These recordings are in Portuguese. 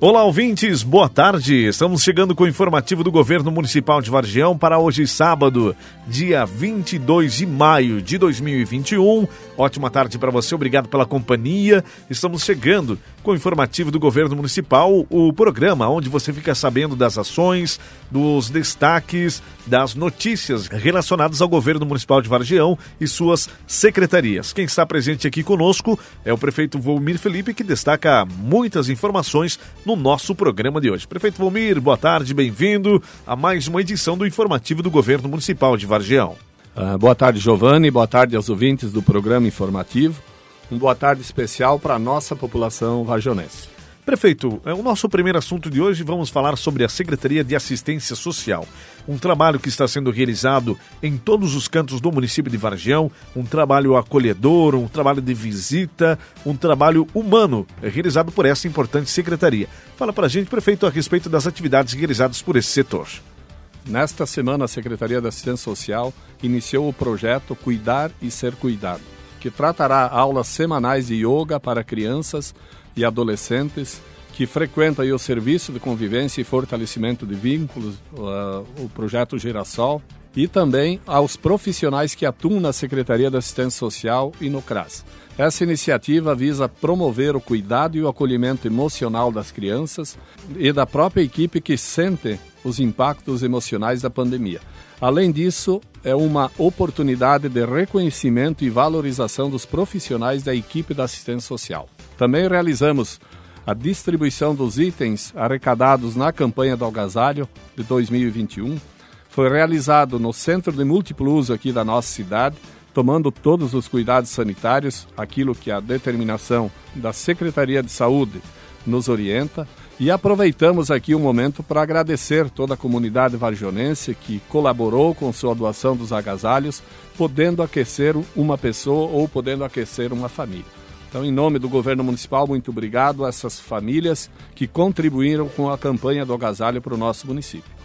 Olá, ouvintes, boa tarde. Estamos chegando com o informativo do Governo Municipal de Vargião para hoje, sábado, dia 22 de maio de 2021. Ótima tarde para você, obrigado pela companhia. Estamos chegando com o informativo do Governo Municipal, o programa onde você fica sabendo das ações, dos destaques, das notícias relacionadas ao Governo Municipal de Vargião e suas secretarias. Quem está presente aqui conosco é o prefeito Volmir Felipe, que destaca muitas informações no nosso programa de hoje. Prefeito Volmir, boa tarde, bem-vindo a mais uma edição do informativo do Governo Municipal de Vargião. Uh, boa tarde, Giovanni, boa tarde aos ouvintes do programa informativo. Um boa tarde especial para a nossa população vargionense. Prefeito, é o nosso primeiro assunto de hoje. Vamos falar sobre a Secretaria de Assistência Social. Um trabalho que está sendo realizado em todos os cantos do município de Vargião, um trabalho acolhedor, um trabalho de visita, um trabalho humano realizado por essa importante secretaria. Fala para a gente, prefeito, a respeito das atividades realizadas por esse setor. Nesta semana, a Secretaria de Assistência Social iniciou o projeto Cuidar e Ser Cuidado, que tratará aulas semanais de yoga para crianças e adolescentes que frequentam o serviço de convivência e fortalecimento de vínculos, uh, o projeto Girassol, e também aos profissionais que atuam na Secretaria de Assistência Social e no CRAS. Essa iniciativa visa promover o cuidado e o acolhimento emocional das crianças e da própria equipe que sente os impactos emocionais da pandemia. Além disso, é uma oportunidade de reconhecimento e valorização dos profissionais da equipe da assistência social. Também realizamos a distribuição dos itens arrecadados na campanha do agasalho de 2021. Foi realizado no Centro de Múltiplo Uso aqui da nossa cidade, tomando todos os cuidados sanitários, aquilo que a determinação da Secretaria de Saúde nos orienta. E aproveitamos aqui o momento para agradecer toda a comunidade vargionense que colaborou com sua doação dos agasalhos, podendo aquecer uma pessoa ou podendo aquecer uma família. Então, em nome do governo municipal, muito obrigado a essas famílias que contribuíram com a campanha do agasalho para o nosso município.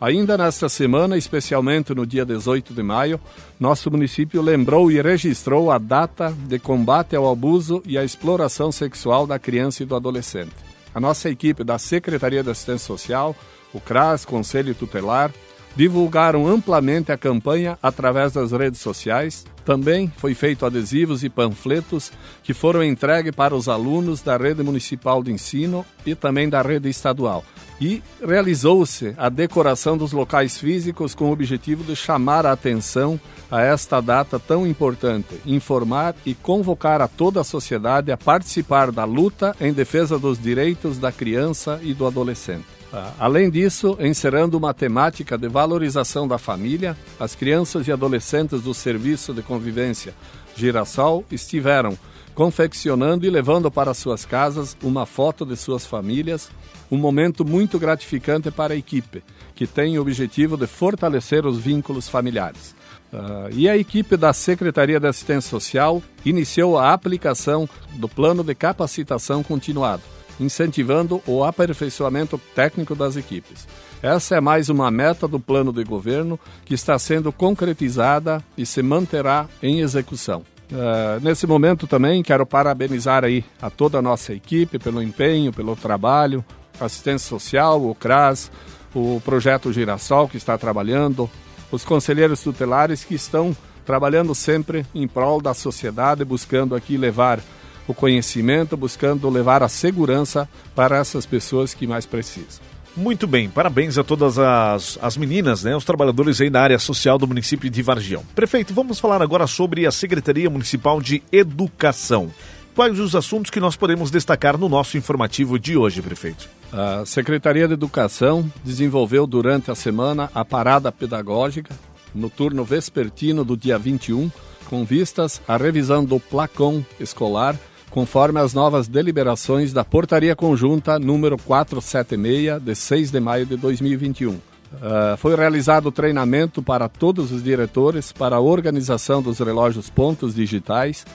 Ainda nesta semana, especialmente no dia 18 de maio, nosso município lembrou e registrou a data de combate ao abuso e à exploração sexual da criança e do adolescente. A nossa equipe da Secretaria de Assistência Social, o CRAS, Conselho Tutelar, divulgaram amplamente a campanha através das redes sociais. Também foi feito adesivos e panfletos que foram entregues para os alunos da rede municipal de ensino e também da rede estadual. E realizou-se a decoração dos locais físicos com o objetivo de chamar a atenção a esta data tão importante, informar e convocar a toda a sociedade a participar da luta em defesa dos direitos da criança e do adolescente. Ah, além disso, encerrando uma temática de valorização da família, as crianças e adolescentes do Serviço de Convivência Girassol estiveram confeccionando e levando para suas casas uma foto de suas famílias, um momento muito gratificante para a equipe, que tem o objetivo de fortalecer os vínculos familiares. Uh, e a equipe da Secretaria de Assistência Social iniciou a aplicação do plano de capacitação continuado incentivando o aperfeiçoamento técnico das equipes. Essa é mais uma meta do plano de governo que está sendo concretizada e se manterá em execução. Uh, nesse momento também quero parabenizar aí a toda a nossa equipe pelo empenho, pelo trabalho, assistência social, o CRAS, o projeto Girassol que está trabalhando, os conselheiros tutelares que estão trabalhando sempre em prol da sociedade, buscando aqui levar o conhecimento, buscando levar a segurança para essas pessoas que mais precisam. Muito bem, parabéns a todas as, as meninas, né, os trabalhadores aí da área social do município de Vargião. Prefeito, vamos falar agora sobre a Secretaria Municipal de Educação. Quais os assuntos que nós podemos destacar no nosso informativo de hoje, prefeito? A Secretaria de Educação desenvolveu durante a semana a parada pedagógica no turno vespertino do dia 21, com vistas à revisão do placão escolar conforme as novas deliberações da Portaria Conjunta número 476, de 6 de maio de 2021. Uh, ah, foi realizado treinamento para todos os diretores para a organização dos relógios pontos digitais,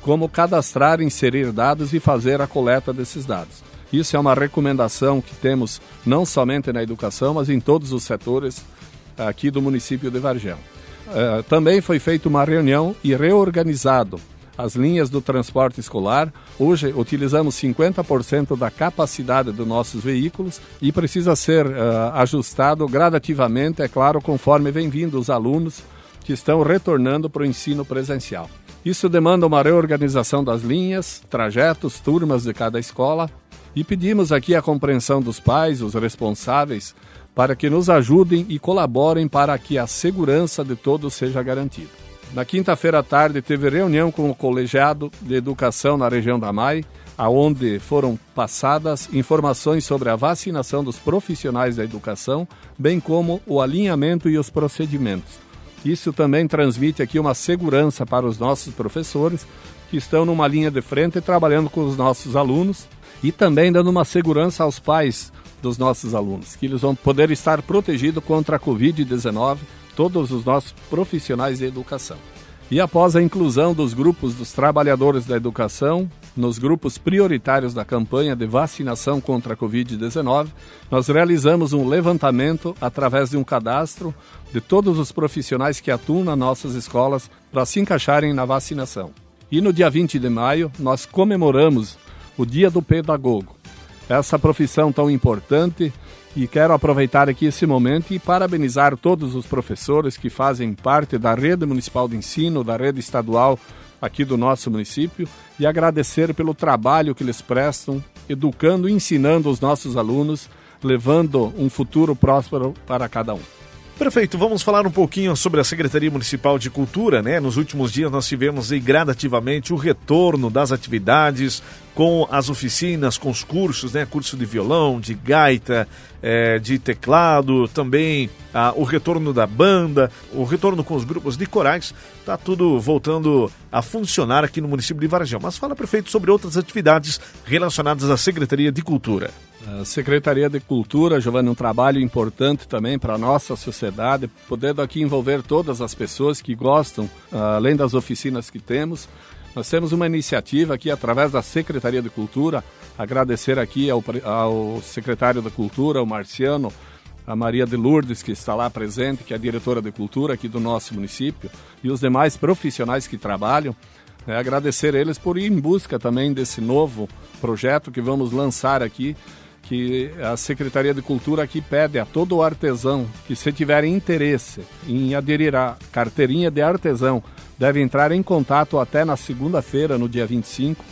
como cadastrar, inserir dados e fazer a coleta desses dados. Isso é uma recomendação que temos não somente na educação, mas em todos os setores aqui do município de Vargem. Uh, também foi feita uma reunião e reorganizado as linhas do transporte escolar. Hoje utilizamos 50% da capacidade dos nossos veículos e precisa ser uh, ajustado gradativamente, é claro, conforme vem vindo os alunos que estão retornando para o ensino presencial. Isso demanda uma reorganização das linhas, trajetos, turmas de cada escola e pedimos aqui a compreensão dos pais, os responsáveis, para que nos ajudem e colaborem para que a segurança de todos seja garantida. Na quinta-feira à tarde teve reunião com o colegiado de educação na região da MAI, aonde foram passadas informações sobre a vacinação dos profissionais da educação, bem como o alinhamento e os procedimentos. Isso também transmite aqui uma segurança para os nossos professores que estão numa linha de frente trabalhando com os nossos alunos e também dando uma segurança aos pais dos nossos alunos, que eles vão poder estar protegidos contra a Covid-19, todos os nossos profissionais de educação. E após a inclusão dos grupos dos trabalhadores da educação nos grupos prioritários da campanha de vacinação contra a Covid-19, nós realizamos um levantamento através de um cadastro de todos os profissionais que atuam nas nossas escolas para se encaixarem na vacinação. E no dia 20 de maio, nós comemoramos o Dia do Pedagogo. Essa profissão tão importante e quero aproveitar aqui esse momento e parabenizar todos os professores que fazem parte da rede municipal de ensino, da rede estadual aqui do nosso município e agradecer pelo trabalho que eles prestam, educando e ensinando os nossos alunos, levando um futuro próspero para cada um. Prefeito, vamos falar um pouquinho sobre a Secretaria Municipal de Cultura, né? Nos últimos dias nós tivemos aí gradativamente o retorno das atividades com as oficinas, com os cursos, né? Curso de violão, de gaita, é, de teclado, também ah, o retorno da banda, o retorno com os grupos de corais, tá tudo voltando a funcionar aqui no município de Varjão. Mas fala, prefeito, sobre outras atividades relacionadas à Secretaria de Cultura. A Secretaria de Cultura, Giovanni, um trabalho importante também para a nossa sociedade, podendo aqui envolver todas as pessoas que gostam, além das oficinas que temos. Nós temos uma iniciativa aqui através da Secretaria de Cultura, agradecer aqui ao, ao secretário da Cultura, o Marciano, a Maria de Lourdes, que está lá presente, que é a diretora de cultura aqui do nosso município, e os demais profissionais que trabalham. É, agradecer eles por ir em busca também desse novo projeto que vamos lançar aqui que a Secretaria de Cultura aqui pede a todo artesão que se tiver interesse em aderir à carteirinha de artesão, deve entrar em contato até na segunda-feira, no dia 25,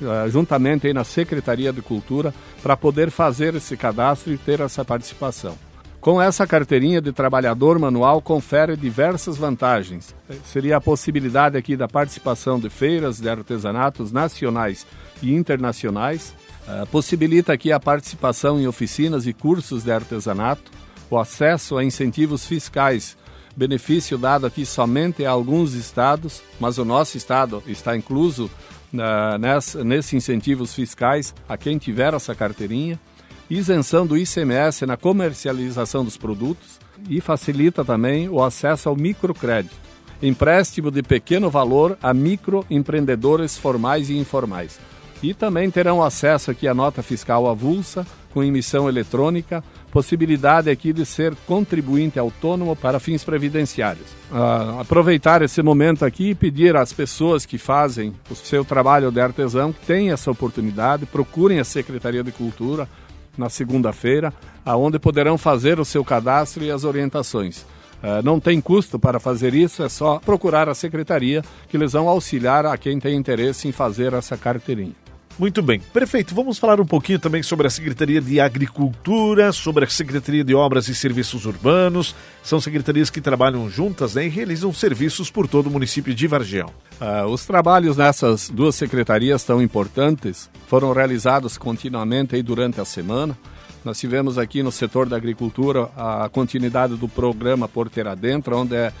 eh, juntamente aí na Secretaria de Cultura, para poder fazer esse cadastro e ter essa participação. Com essa carteirinha de trabalhador manual confere diversas vantagens. Seria a possibilidade aqui da participação de feiras de artesanatos nacionais e internacionais, Uh, possibilita aqui a participação em oficinas e cursos de artesanato, o acesso a incentivos fiscais, benefício dado aqui somente a alguns estados, mas o nosso estado está incluso uh, nesses incentivos fiscais a quem tiver essa carteirinha, isenção do ICMS na comercialização dos produtos e facilita também o acesso ao microcrédito, empréstimo de pequeno valor a microempreendedores formais e informais. E também terão acesso aqui à nota fiscal avulsa, com emissão eletrônica, possibilidade aqui de ser contribuinte autônomo para fins previdenciários. Uh, aproveitar esse momento aqui e pedir às pessoas que fazem o seu trabalho de artesão que tenham essa oportunidade, procurem a Secretaria de Cultura na segunda-feira, aonde poderão fazer o seu cadastro e as orientações. Uh, não tem custo para fazer isso, é só procurar a secretaria que eles vão auxiliar a quem tem interesse em fazer essa carteirinha. Muito bem. Prefeito, vamos falar um pouquinho também sobre a Secretaria de Agricultura, sobre a Secretaria de Obras e Serviços Urbanos. São secretarias que trabalham juntas né, e realizam serviços por todo o município de Vargião. Uh, os trabalhos nessas duas secretarias tão importantes foram realizados continuamente aí durante a semana. Nós tivemos aqui no setor da agricultura a continuidade do programa Porteira Dentro, onde é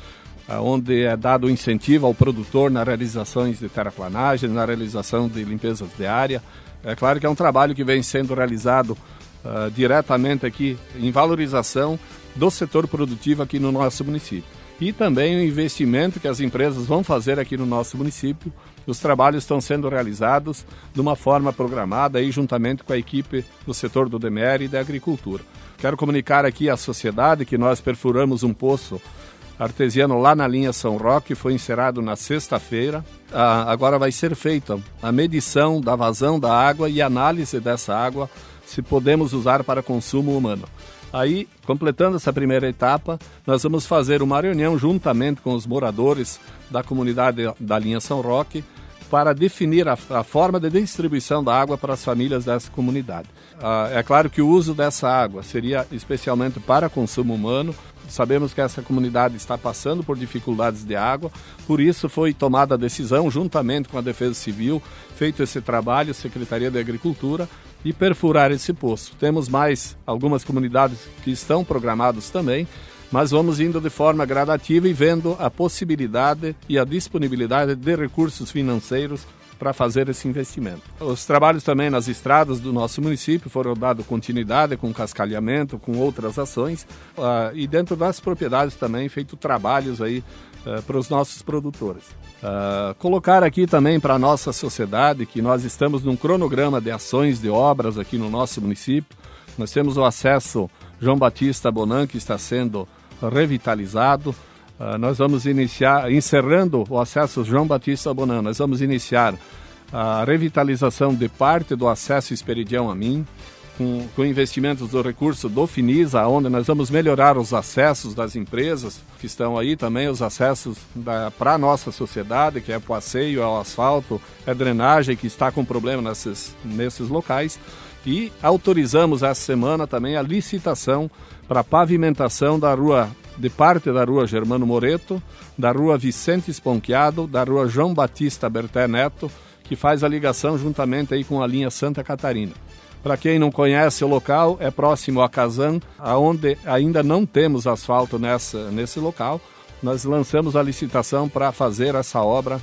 onde é dado incentivo ao produtor na realizações de terraplanagem, na realização de limpezas de área. É claro que é um trabalho que vem sendo realizado uh, diretamente aqui em valorização do setor produtivo aqui no nosso município. E também o investimento que as empresas vão fazer aqui no nosso município. Os trabalhos estão sendo realizados de uma forma programada aí juntamente com a equipe do setor do DMR e da agricultura. Quero comunicar aqui à sociedade que nós perfuramos um poço artesiano lá na linha São Roque, foi encerrado na sexta-feira. Ah, agora vai ser feita a medição da vazão da água e análise dessa água, se podemos usar para consumo humano. Aí, completando essa primeira etapa, nós vamos fazer uma reunião juntamente com os moradores da comunidade da linha São Roque para definir a, a forma de distribuição da água para as famílias dessa comunidade. Ah, é claro que o uso dessa água seria especialmente para consumo humano. Sabemos que essa comunidade está passando por dificuldades de água, por isso foi tomada a decisão, juntamente com a Defesa Civil, feito esse trabalho, Secretaria de Agricultura, e perfurar esse poço. Temos mais algumas comunidades que estão programadas também, mas vamos indo de forma gradativa e vendo a possibilidade e a disponibilidade de recursos financeiros para fazer esse investimento. Os trabalhos também nas estradas do nosso município foram dado continuidade com cascalhamento, com outras ações uh, e dentro das propriedades também feito trabalhos aí uh, para os nossos produtores. Uh, colocar aqui também para a nossa sociedade que nós estamos num cronograma de ações de obras aqui no nosso município. Nós temos o acesso João Batista Bonan que está sendo revitalizado. Uh, nós vamos iniciar, encerrando o acesso João Batista Bonan, nós vamos iniciar a revitalização de parte do acesso Esperidião a mim, com, com investimentos do recurso do Finisa, onde nós vamos melhorar os acessos das empresas que estão aí também, os acessos para a nossa sociedade, que é passeio, é o asfalto, é drenagem que está com problema nesses, nesses locais. E autorizamos essa semana também a licitação para pavimentação da rua de parte da rua Germano Moreto, da rua Vicente Esponquiado, da rua João Batista Berté Neto, que faz a ligação juntamente aí com a linha Santa Catarina. Para quem não conhece o local, é próximo a Kazan, aonde ainda não temos asfalto nessa, nesse local. Nós lançamos a licitação para fazer essa obra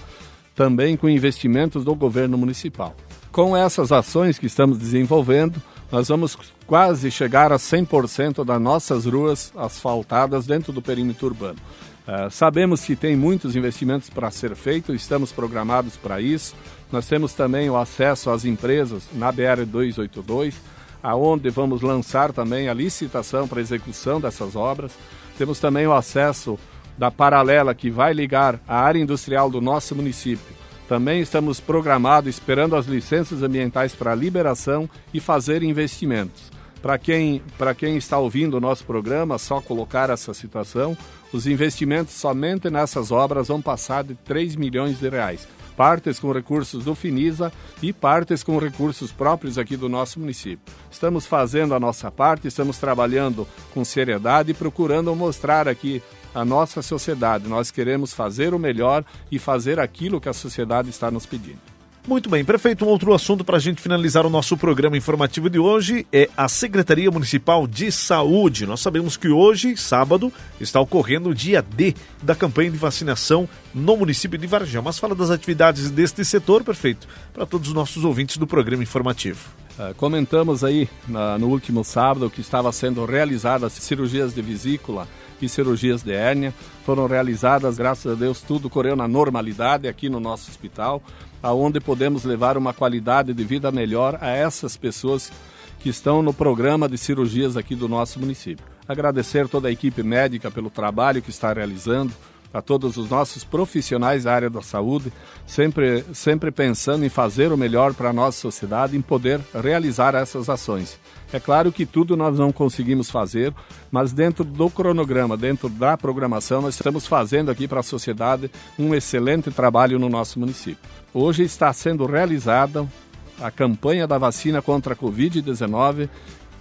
também com investimentos do governo municipal. Com essas ações que estamos desenvolvendo, nós vamos quase chegar a 100% das nossas ruas asfaltadas dentro do perímetro urbano. Uh, sabemos que tem muitos investimentos para ser feitos, estamos programados para isso. Nós temos também o acesso às empresas na BR-282, aonde vamos lançar também a licitação para execução dessas obras. Temos também o acesso da paralela que vai ligar a área industrial do nosso município também estamos programados esperando as licenças ambientais para liberação e fazer investimentos. Para quem, quem está ouvindo o nosso programa, só colocar essa situação, os investimentos somente nessas obras vão passar de 3 milhões de reais. Partes com recursos do Finisa e partes com recursos próprios aqui do nosso município. Estamos fazendo a nossa parte, estamos trabalhando com seriedade e procurando mostrar aqui a nossa sociedade. Nós queremos fazer o melhor e fazer aquilo que a sociedade está nos pedindo. Muito bem, prefeito, um outro assunto para a gente finalizar o nosso programa informativo de hoje é a Secretaria Municipal de Saúde. Nós sabemos que hoje, sábado, está ocorrendo o dia D da campanha de vacinação no município de Varjão. Mas fala das atividades deste setor, prefeito, para todos os nossos ouvintes do programa informativo. Uh, comentamos aí na, no último sábado que estava sendo realizadas cirurgias de vesícula e cirurgias de hérnia. Foram realizadas, graças a Deus, tudo correu na normalidade aqui no nosso hospital, aonde podemos levar uma qualidade de vida melhor a essas pessoas que estão no programa de cirurgias aqui do nosso município. Agradecer toda a equipe médica pelo trabalho que está realizando, a todos os nossos profissionais da área da saúde, sempre, sempre pensando em fazer o melhor para a nossa sociedade, em poder realizar essas ações. É claro que tudo nós não conseguimos fazer, mas dentro do cronograma, dentro da programação, nós estamos fazendo aqui para a sociedade um excelente trabalho no nosso município. Hoje está sendo realizada a campanha da vacina contra a Covid-19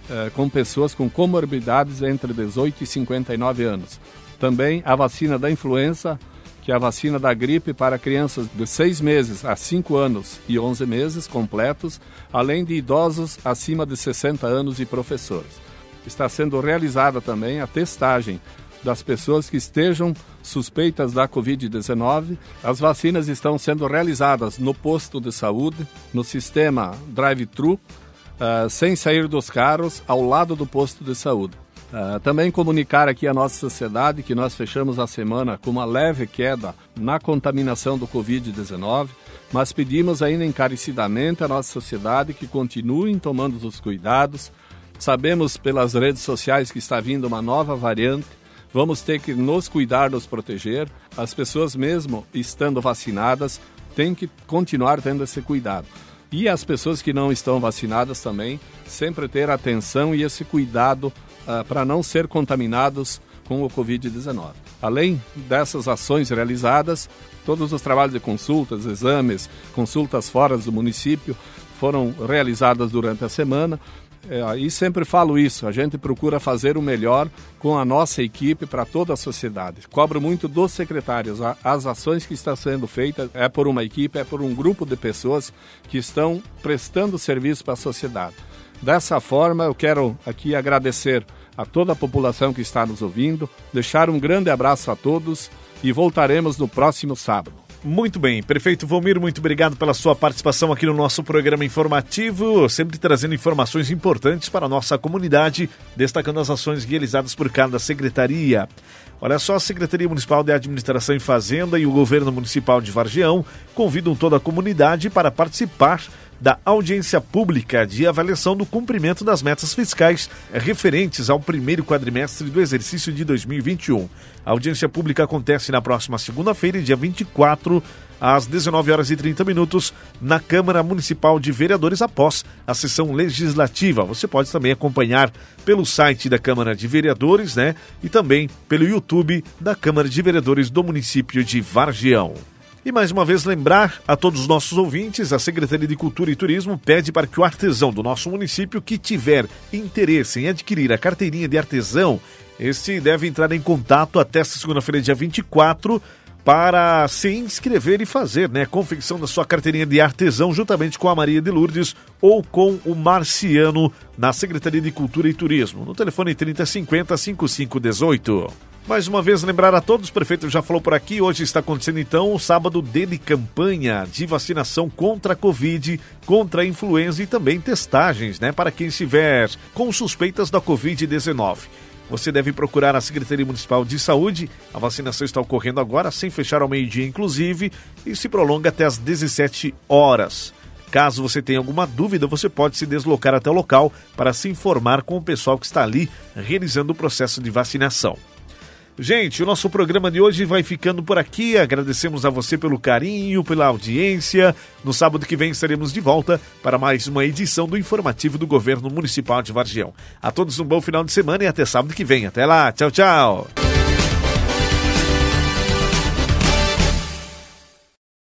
eh, com pessoas com comorbidades entre 18 e 59 anos. Também a vacina da influenza, que é a vacina da gripe para crianças de 6 meses a 5 anos e 11 meses completos, além de idosos acima de 60 anos e professores. Está sendo realizada também a testagem das pessoas que estejam suspeitas da Covid-19. As vacinas estão sendo realizadas no posto de saúde, no sistema drive-thru, uh, sem sair dos carros, ao lado do posto de saúde. Uh, também comunicar aqui à nossa sociedade que nós fechamos a semana com uma leve queda na contaminação do Covid-19, mas pedimos ainda encarecidamente à nossa sociedade que continuem tomando os cuidados. Sabemos pelas redes sociais que está vindo uma nova variante, vamos ter que nos cuidar, nos proteger. As pessoas, mesmo estando vacinadas, têm que continuar tendo esse cuidado. E as pessoas que não estão vacinadas também, sempre ter atenção e esse cuidado uh, para não ser contaminados com o Covid-19. Além dessas ações realizadas, todos os trabalhos de consultas, exames, consultas fora do município foram realizadas durante a semana. É, e sempre falo isso, a gente procura fazer o melhor com a nossa equipe para toda a sociedade. Cobro muito dos secretários. As ações que estão sendo feitas é por uma equipe, é por um grupo de pessoas que estão prestando serviço para a sociedade. Dessa forma, eu quero aqui agradecer a toda a população que está nos ouvindo, deixar um grande abraço a todos e voltaremos no próximo sábado. Muito bem, prefeito Vomir, muito obrigado pela sua participação aqui no nosso programa informativo, sempre trazendo informações importantes para a nossa comunidade, destacando as ações realizadas por cada secretaria. Olha só, a Secretaria Municipal de Administração e Fazenda e o Governo Municipal de Vargião convidam toda a comunidade para participar da audiência pública de avaliação do cumprimento das metas fiscais referentes ao primeiro quadrimestre do exercício de 2021. A audiência pública acontece na próxima segunda-feira, dia 24, às 19 horas e 30 minutos, na Câmara Municipal de Vereadores após a sessão legislativa. Você pode também acompanhar pelo site da Câmara de Vereadores, né? E também pelo YouTube da Câmara de Vereadores do município de Vargião. E mais uma vez lembrar a todos os nossos ouvintes, a Secretaria de Cultura e Turismo pede para que o artesão do nosso município que tiver interesse em adquirir a carteirinha de artesão, este deve entrar em contato até segunda-feira, dia 24, para se inscrever e fazer né, a confecção da sua carteirinha de artesão juntamente com a Maria de Lourdes ou com o Marciano na Secretaria de Cultura e Turismo, no telefone 3050 5518. Mais uma vez, lembrar a todos, o prefeito já falou por aqui, hoje está acontecendo então o sábado de campanha de vacinação contra a Covid, contra a influenza e também testagens, né, para quem estiver com suspeitas da Covid-19. Você deve procurar a Secretaria Municipal de Saúde. A vacinação está ocorrendo agora, sem fechar ao meio-dia, inclusive, e se prolonga até as 17 horas. Caso você tenha alguma dúvida, você pode se deslocar até o local para se informar com o pessoal que está ali realizando o processo de vacinação. Gente, o nosso programa de hoje vai ficando por aqui. Agradecemos a você pelo carinho, pela audiência. No sábado que vem estaremos de volta para mais uma edição do informativo do Governo Municipal de Vargião. A todos um bom final de semana e até sábado que vem. Até lá, tchau, tchau.